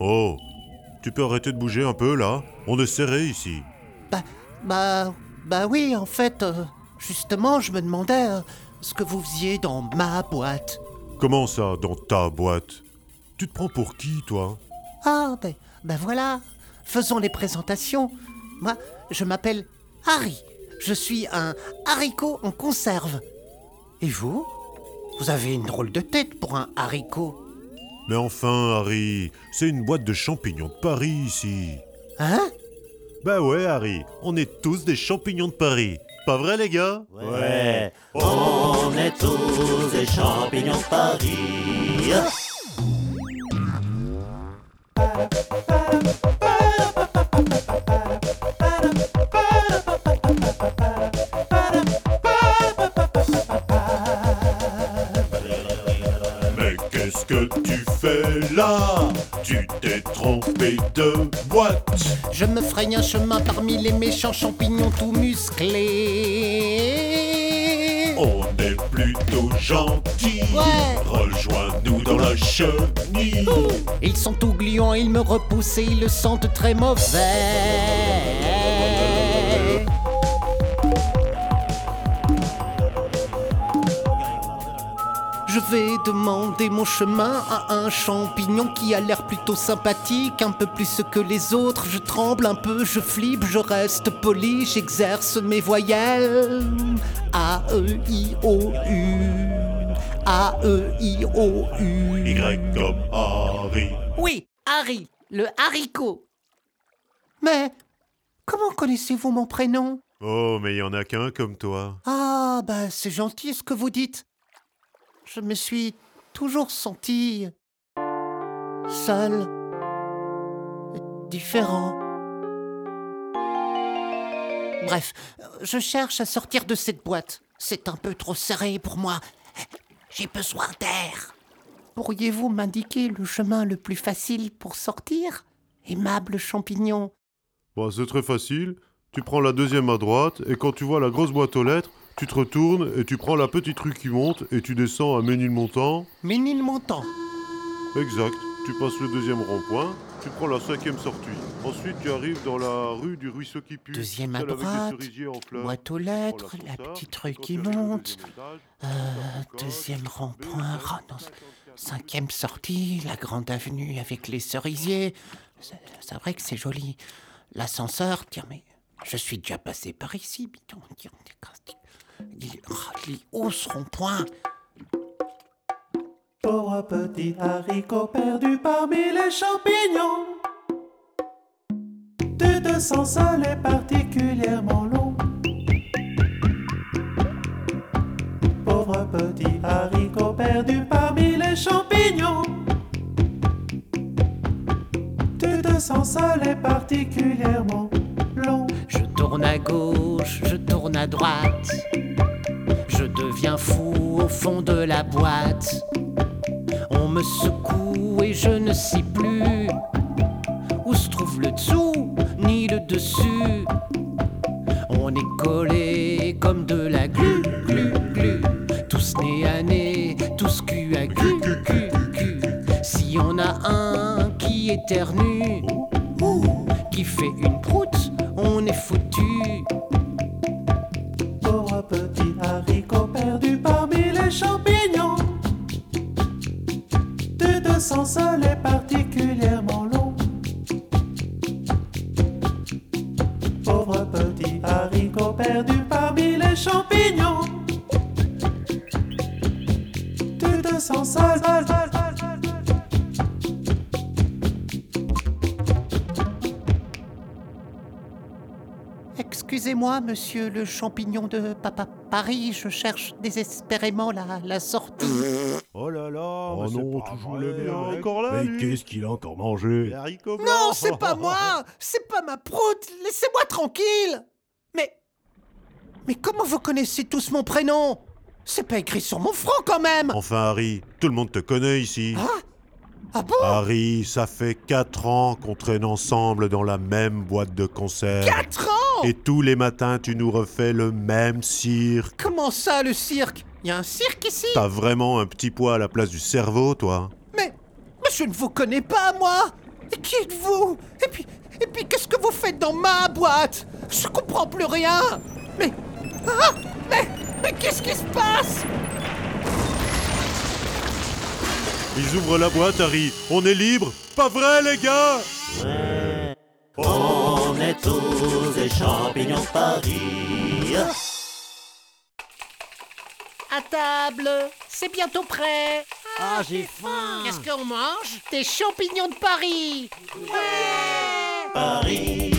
Oh, tu peux arrêter de bouger un peu là On est serré ici. Bah, bah, bah oui, en fait, euh, justement, je me demandais euh, ce que vous faisiez dans ma boîte. Comment ça, dans ta boîte? Tu te prends pour qui, toi? Ah, ben, ben voilà, faisons les présentations. Moi, je m'appelle Harry. Je suis un haricot en conserve. Et vous? Vous avez une drôle de tête pour un haricot. Mais enfin, Harry, c'est une boîte de champignons de Paris ici. Hein? Bah ouais, Harry, on est tous des champignons de Paris. Pas vrai, les gars? Ouais, on est tous des champignons de Paris. Mais qu'est-ce que tu Tu t'es trompé de boîte. Je me fraye un chemin parmi les méchants champignons tout musclés. On est plutôt gentils. Ouais. Rejoins-nous dans la chenille. Ils sont tout gluants, ils me repoussent et ils le sentent très mauvais. Je vais demander mon chemin à un champignon qui a l'air plutôt sympathique, un peu plus que les autres. Je tremble un peu, je flippe, je reste poli, j'exerce mes voyelles. A, E, I, O, U. A, E, I, O, U. Y comme Harry. Oui, Harry, le haricot. Mais comment connaissez-vous mon prénom? Oh, mais il y en a qu'un comme toi. Ah, bah c'est gentil ce que vous dites. Je me suis toujours senti seul, différent. Bref, je cherche à sortir de cette boîte. C'est un peu trop serré pour moi. J'ai besoin d'air. Pourriez-vous m'indiquer le chemin le plus facile pour sortir? Aimable champignon. Bon, c'est très facile. Tu prends la deuxième à droite et quand tu vois la grosse boîte aux lettres, tu te retournes et tu prends la petite rue qui monte et tu descends à Ménilmontant. Ménilmontant. Exact. Tu passes le deuxième rond-point, tu prends la cinquième sortie. Ensuite, tu arrives dans la rue du ruisseau qui pue. Deuxième à droite, boîte aux lettres, la petite rue qui monte. Euh, deuxième rond-point, cinquième sortie, la grande avenue avec les cerisiers. C'est vrai que c'est joli. L'ascenseur, tiens, mais je suis déjà passé par ici, putain, tiens, il, oh, il est haut ce rond-point. Pauvre petit haricot perdu parmi les champignons. Tu te sens seul et particulièrement long. Pauvre petit haricot perdu parmi les champignons. Tu te sens seul et particulièrement long. Je tourne à gauche, je tourne à droite. Je deviens fou au fond de la boîte. On me secoue et je ne sais plus où se trouve le dessous ni le dessus. On est collé comme de la glu, glu, glu. Tous nez à nez, tous cul à cul, cul, cul. Si on a un qui éternue, qui fait une proute, on est foutu. Petit haricot perdu parmi les champignons. Tu te sens seul, seul, seul, seul, seul, seul. Excusez-moi, monsieur le champignon de Papa Paris, je cherche désespérément la, la sortie. Oh là là, Oh mais non, pas toujours le mec. encore là, Mais qu'est-ce qu'il a encore mangé? Haricots. Non, c'est pas moi C'est pas ma proute Laissez-moi tranquille Mais. Mais comment vous connaissez tous mon prénom? C'est pas écrit sur mon front quand même Enfin, Harry, tout le monde te connaît ici. Ah? Bon? Harry, ça fait 4 ans qu'on traîne ensemble dans la même boîte de conserve. 4 ans? Et tous les matins, tu nous refais le même cirque. Comment ça, le cirque? Y a un cirque ici? T'as vraiment un petit poids à la place du cerveau, toi Mais. Mais je ne vous connais pas, moi Qui êtes-vous? Et puis, et puis qu'est-ce que vous faites dans ma boîte? Je comprends plus rien Mais... Ah Mais... Mais qu'est-ce qui se passe? Ils ouvrent la boîte, Harry. On est libre? Pas vrai, les gars? Ouais. On est tous des champignons de Paris. À table, c'est bientôt prêt. Ah, j'ai faim. Qu'est-ce qu'on mange? Des champignons de Paris Paris,